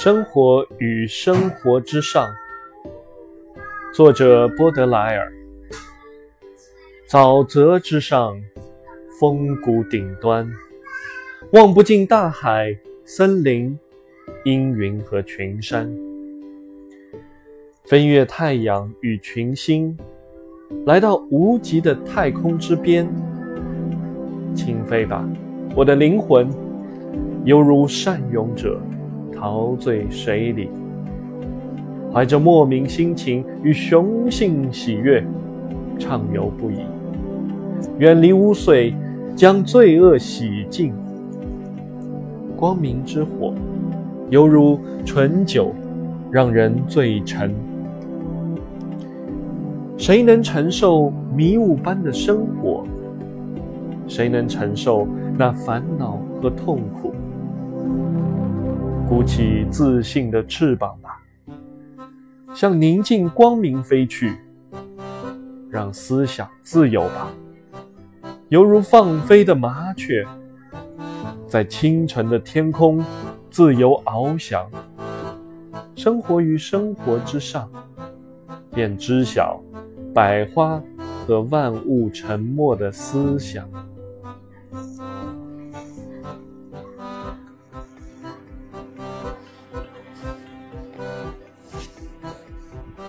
生活与生活之上，作者波德莱尔。沼泽之上，峰谷顶端，望不尽大海、森林、阴云和群山。飞越太阳与群星，来到无极的太空之边。轻飞吧，我的灵魂，犹如善泳者，陶醉水里，怀着莫名心情与雄性喜悦，畅游不已，远离污秽，将罪恶洗净。光明之火，犹如醇酒，让人醉沉。谁能承受迷雾般的生活？谁能承受那烦恼和痛苦？鼓起自信的翅膀吧，向宁静光明飞去，让思想自由吧，犹如放飞的麻雀，在清晨的天空自由翱翔。生活于生活之上，便知晓百花和万物沉默的思想。